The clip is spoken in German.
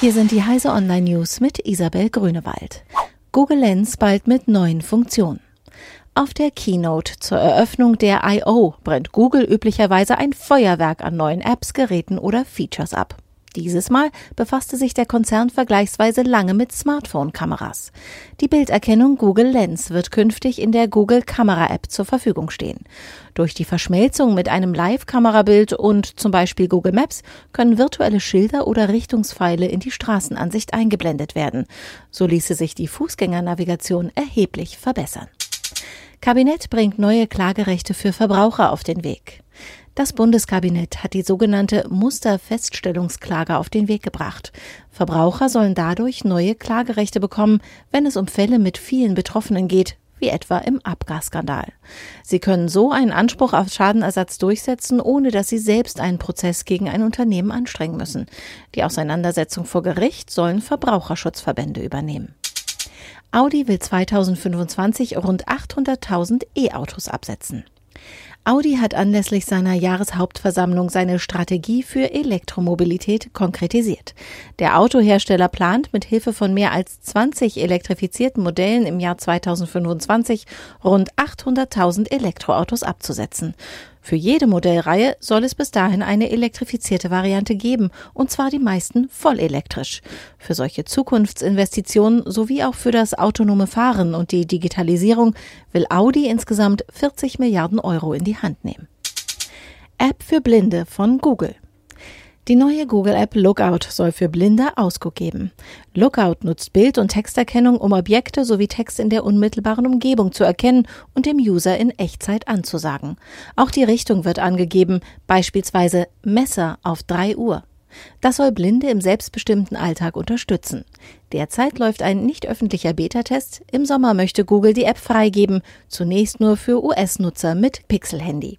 Hier sind die Heise Online News mit Isabel Grünewald. Google Lens bald mit neuen Funktionen. Auf der Keynote zur Eröffnung der I.O. brennt Google üblicherweise ein Feuerwerk an neuen Apps, Geräten oder Features ab. Dieses Mal befasste sich der Konzern vergleichsweise lange mit Smartphone-Kameras. Die Bilderkennung Google Lens wird künftig in der Google Kamera App zur Verfügung stehen. Durch die Verschmelzung mit einem Live-Kamerabild und zum Beispiel Google Maps können virtuelle Schilder oder Richtungspfeile in die Straßenansicht eingeblendet werden. So ließe sich die Fußgängernavigation erheblich verbessern. Kabinett bringt neue Klagerechte für Verbraucher auf den Weg. Das Bundeskabinett hat die sogenannte Musterfeststellungsklage auf den Weg gebracht. Verbraucher sollen dadurch neue Klagerechte bekommen, wenn es um Fälle mit vielen Betroffenen geht, wie etwa im Abgasskandal. Sie können so einen Anspruch auf Schadenersatz durchsetzen, ohne dass sie selbst einen Prozess gegen ein Unternehmen anstrengen müssen. Die Auseinandersetzung vor Gericht sollen Verbraucherschutzverbände übernehmen. Audi will 2025 rund 800.000 E-Autos absetzen. Audi hat anlässlich seiner Jahreshauptversammlung seine Strategie für Elektromobilität konkretisiert. Der Autohersteller plant mit Hilfe von mehr als 20 elektrifizierten Modellen im Jahr 2025 rund 800.000 Elektroautos abzusetzen. Für jede Modellreihe soll es bis dahin eine elektrifizierte Variante geben, und zwar die meisten vollelektrisch. Für solche Zukunftsinvestitionen sowie auch für das autonome Fahren und die Digitalisierung will Audi insgesamt 40 Milliarden Euro in die Hand nehmen. App für Blinde von Google. Die neue Google-App Lookout soll für Blinde Ausguck geben. Lookout nutzt Bild- und Texterkennung, um Objekte sowie Text in der unmittelbaren Umgebung zu erkennen und dem User in Echtzeit anzusagen. Auch die Richtung wird angegeben, beispielsweise Messer auf 3 Uhr. Das soll Blinde im selbstbestimmten Alltag unterstützen. Derzeit läuft ein nicht öffentlicher Beta-Test. Im Sommer möchte Google die App freigeben, zunächst nur für US-Nutzer mit Pixel-Handy.